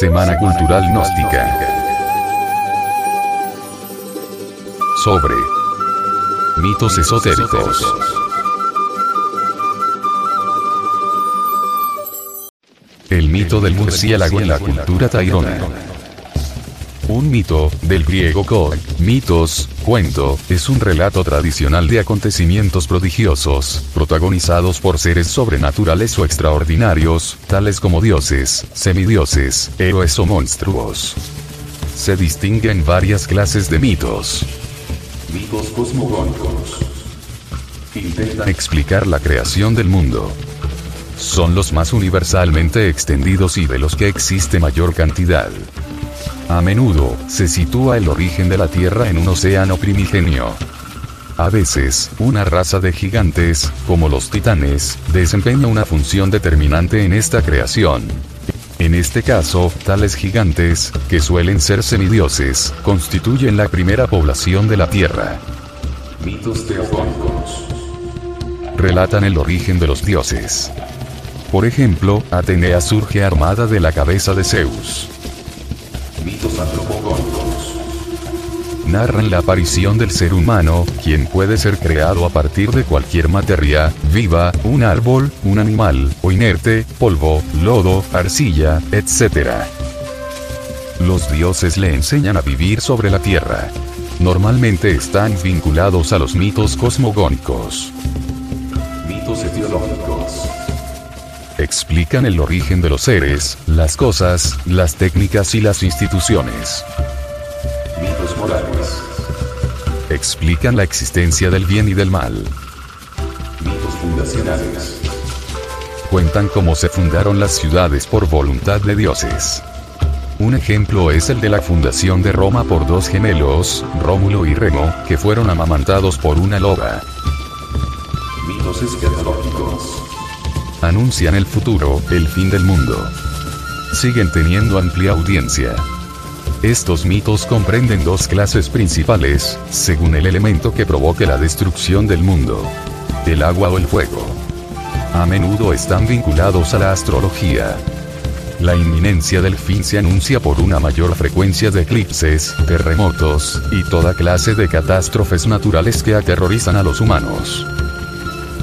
Semana Cultural Gnóstica. Sobre mitos esotéricos. El mito del murciélago en la cultura tairona. Un mito, del griego koi, mitos, cuento, es un relato tradicional de acontecimientos prodigiosos, protagonizados por seres sobrenaturales o extraordinarios, tales como dioses, semidioses, héroes o monstruos. Se distinguen varias clases de mitos. Mitos cosmogónicos. Intentan explicar la creación del mundo. Son los más universalmente extendidos y de los que existe mayor cantidad. A menudo, se sitúa el origen de la Tierra en un océano primigenio. A veces, una raza de gigantes, como los titanes, desempeña una función determinante en esta creación. En este caso, tales gigantes, que suelen ser semidioses, constituyen la primera población de la Tierra. Mitos teofónicos. Relatan el origen de los dioses. Por ejemplo, Atenea surge armada de la cabeza de Zeus. Mitos antropogónicos. Narran la aparición del ser humano, quien puede ser creado a partir de cualquier materia, viva, un árbol, un animal, o inerte, polvo, lodo, arcilla, etc. Los dioses le enseñan a vivir sobre la tierra. Normalmente están vinculados a los mitos cosmogónicos. Explican el origen de los seres, las cosas, las técnicas y las instituciones. Mitos morales. Explican la existencia del bien y del mal. Mitos fundacionales. Cuentan cómo se fundaron las ciudades por voluntad de dioses. Un ejemplo es el de la fundación de Roma por dos gemelos, Rómulo y Remo, que fueron amamantados por una loba. Mitos escatológicos anuncian el futuro, el fin del mundo. Siguen teniendo amplia audiencia. Estos mitos comprenden dos clases principales, según el elemento que provoque la destrucción del mundo. El agua o el fuego. A menudo están vinculados a la astrología. La inminencia del fin se anuncia por una mayor frecuencia de eclipses, terremotos, y toda clase de catástrofes naturales que aterrorizan a los humanos.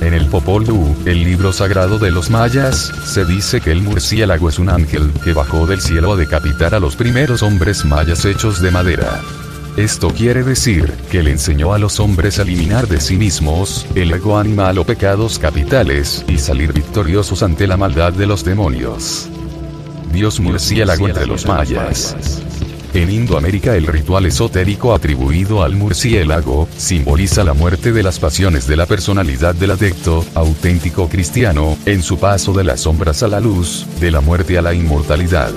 En el Popol Vuh, el libro sagrado de los mayas, se dice que el murciélago es un ángel que bajó del cielo a decapitar a los primeros hombres mayas hechos de madera. Esto quiere decir, que le enseñó a los hombres a eliminar de sí mismos, el ego animal o pecados capitales, y salir victoriosos ante la maldad de los demonios. Dios murciélago entre los mayas. En Indoamérica el ritual esotérico atribuido al murciélago, simboliza la muerte de las pasiones de la personalidad del adecto, auténtico cristiano, en su paso de las sombras a la luz, de la muerte a la inmortalidad.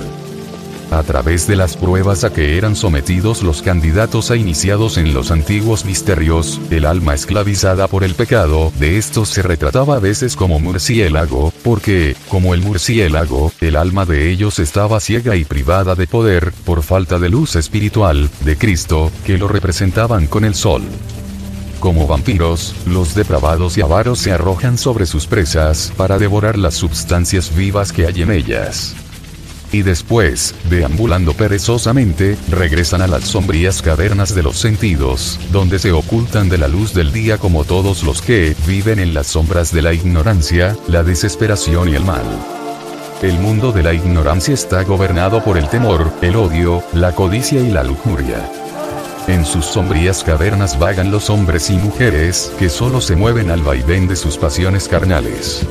A través de las pruebas a que eran sometidos los candidatos a iniciados en los antiguos misterios, el alma esclavizada por el pecado, de estos se retrataba a veces como murciélago, porque, como el murciélago, el alma de ellos estaba ciega y privada de poder, por falta de luz espiritual, de Cristo, que lo representaban con el sol. Como vampiros, los depravados y avaros se arrojan sobre sus presas para devorar las substancias vivas que hay en ellas y después, deambulando perezosamente, regresan a las sombrías cavernas de los sentidos, donde se ocultan de la luz del día como todos los que viven en las sombras de la ignorancia, la desesperación y el mal. El mundo de la ignorancia está gobernado por el temor, el odio, la codicia y la lujuria. En sus sombrías cavernas vagan los hombres y mujeres que solo se mueven al vaivén de sus pasiones carnales.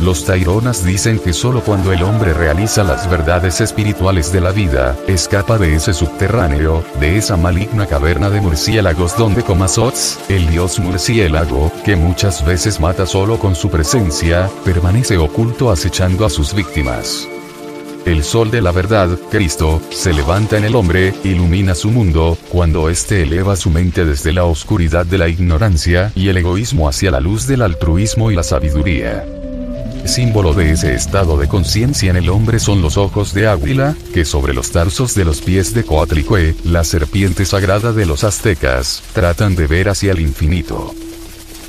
Los Taironas dicen que solo cuando el hombre realiza las verdades espirituales de la vida, escapa de ese subterráneo, de esa maligna caverna de murciélagos donde Comazots, el dios murciélago, que muchas veces mata solo con su presencia, permanece oculto acechando a sus víctimas. El sol de la verdad, Cristo, se levanta en el hombre, ilumina su mundo, cuando éste eleva su mente desde la oscuridad de la ignorancia y el egoísmo hacia la luz del altruismo y la sabiduría. Símbolo de ese estado de conciencia en el hombre son los ojos de águila, que sobre los tarsos de los pies de Coatlicue, la serpiente sagrada de los aztecas, tratan de ver hacia el infinito.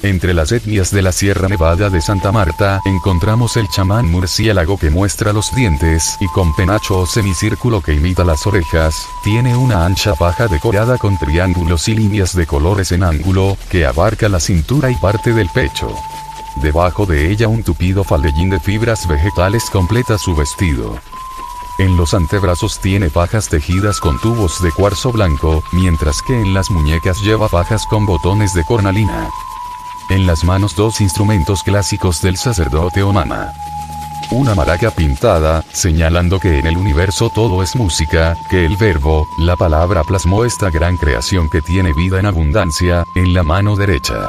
Entre las etnias de la Sierra Nevada de Santa Marta, encontramos el chamán murciélago que muestra los dientes y con penacho o semicírculo que imita las orejas, tiene una ancha paja decorada con triángulos y líneas de colores en ángulo, que abarca la cintura y parte del pecho. Debajo de ella un tupido faldellín de fibras vegetales completa su vestido. En los antebrazos tiene pajas tejidas con tubos de cuarzo blanco, mientras que en las muñecas lleva pajas con botones de cornalina. En las manos dos instrumentos clásicos del sacerdote Omama. Una maraca pintada, señalando que en el universo todo es música, que el verbo, la palabra plasmó esta gran creación que tiene vida en abundancia, en la mano derecha.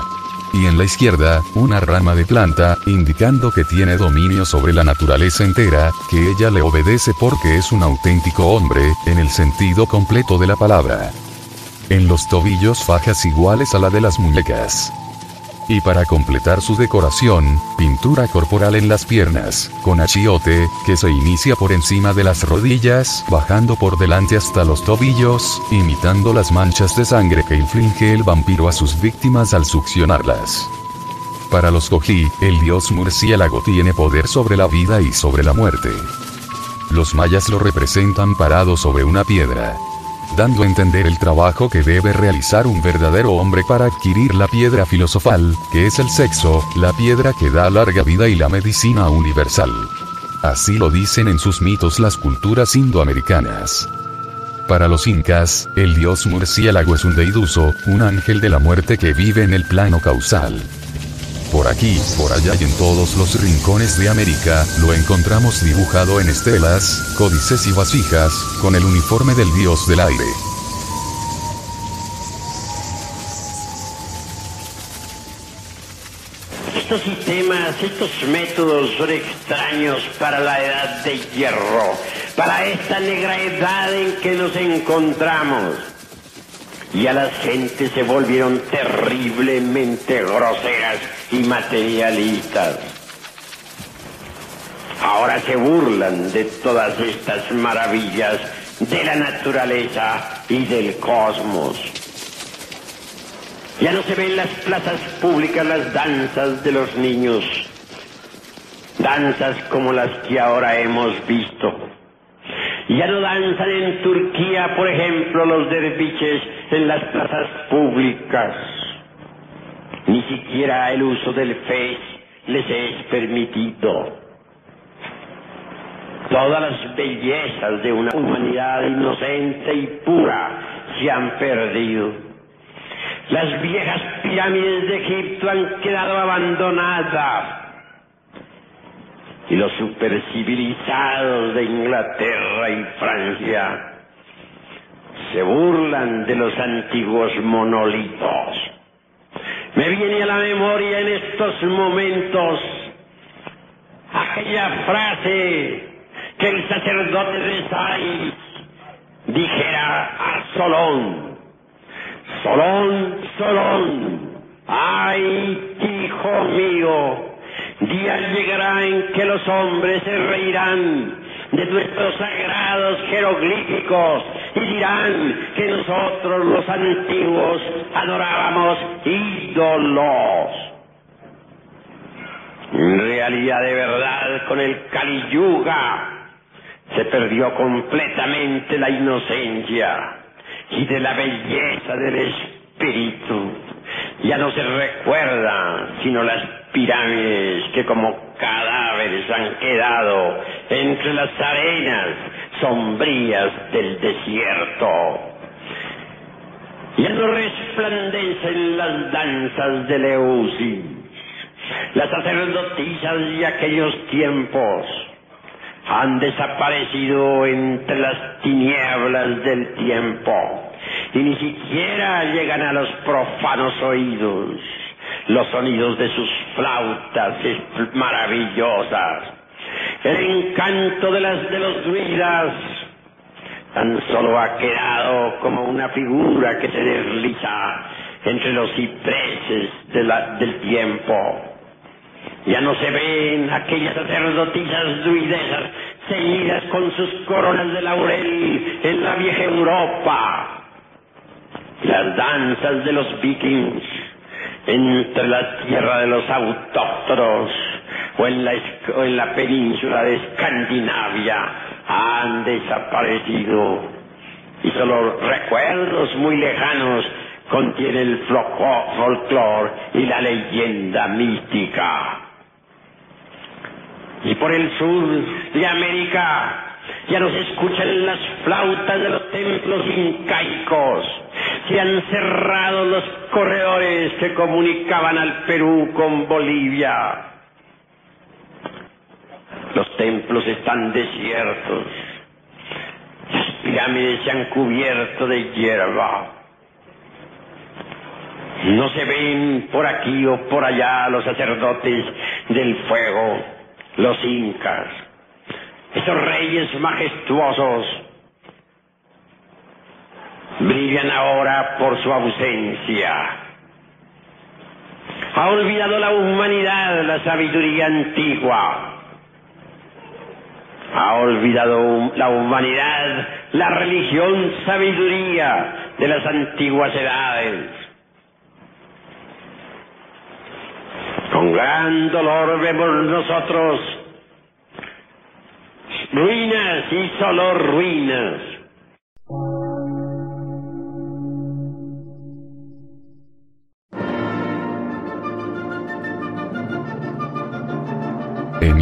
Y en la izquierda, una rama de planta, indicando que tiene dominio sobre la naturaleza entera, que ella le obedece porque es un auténtico hombre, en el sentido completo de la palabra. En los tobillos fajas iguales a la de las muñecas. Y para completar su decoración, pintura corporal en las piernas, con achiote, que se inicia por encima de las rodillas, bajando por delante hasta los tobillos, imitando las manchas de sangre que inflige el vampiro a sus víctimas al succionarlas. Para los Kogi, el dios murciélago tiene poder sobre la vida y sobre la muerte. Los mayas lo representan parado sobre una piedra, dando a entender el trabajo que debe realizar un verdadero hombre para adquirir la piedra filosofal, que es el sexo, la piedra que da larga vida y la medicina universal. Así lo dicen en sus mitos las culturas indoamericanas. Para los incas, el dios murciélago es un deiduso, un ángel de la muerte que vive en el plano causal. Aquí, por allá y en todos los rincones de América, lo encontramos dibujado en estelas, códices y vasijas, con el uniforme del dios del aire. Estos sistemas, estos métodos son extraños para la edad de hierro, para esta negra edad en que nos encontramos. Y a las gentes se volvieron terriblemente groseras y materialistas. Ahora se burlan de todas estas maravillas de la naturaleza y del cosmos. Ya no se ven en las plazas públicas las danzas de los niños, danzas como las que ahora hemos visto. Ya no danzan en Turquía, por ejemplo, los derviches en las plazas públicas. Ni siquiera el uso del Face les es permitido. Todas las bellezas de una humanidad inocente y pura se han perdido. Las viejas pirámides de Egipto han quedado abandonadas. Y los supercivilizados de Inglaterra y Francia se burlan de los antiguos monolitos. Me viene a la memoria en estos momentos aquella frase que el sacerdote de Sais dijera a Solón. Solón, Solón, ay, hijo mío, día llegará en que los hombres se reirán de nuestros sagrados jeroglíficos y dirán que nosotros los antiguos adorábamos ídolos. En realidad de verdad con el Kali Yuga se perdió completamente la inocencia y de la belleza del espíritu. Ya no se recuerda sino las pirámides que como cadáveres han quedado entre las arenas sombrías del desierto. Ya no resplandecen las danzas de Leusis, las sacerdotisas de aquellos tiempos han desaparecido entre las tinieblas del tiempo y ni siquiera llegan a los profanos oídos los sonidos de sus flautas maravillosas, el encanto de las de los druidas tan solo ha quedado como una figura que se desliza entre los cipreses del tiempo. Ya no se ven aquellas sacerdotisas druidesas ceñidas con sus coronas de laurel en la vieja Europa. Las danzas de los vikings entre la tierra de los autóctonos o en la, en la península de Escandinavia han desaparecido y solo recuerdos muy lejanos contiene el folclore y la leyenda mística. Y por el sur de América ya no se escuchan las flautas de los templos incaicos, se han cerrado los corredores que comunicaban al Perú con Bolivia. Los templos están desiertos, las pirámides se han cubierto de hierba. No se ven por aquí o por allá los sacerdotes del fuego, los incas, esos reyes majestuosos brillan ahora por su ausencia. Ha olvidado la humanidad la sabiduría antigua. Ha olvidado la humanidad la religión sabiduría de las antiguas edades. Con gran dolor vemos nosotros ruinas y solo ruinas.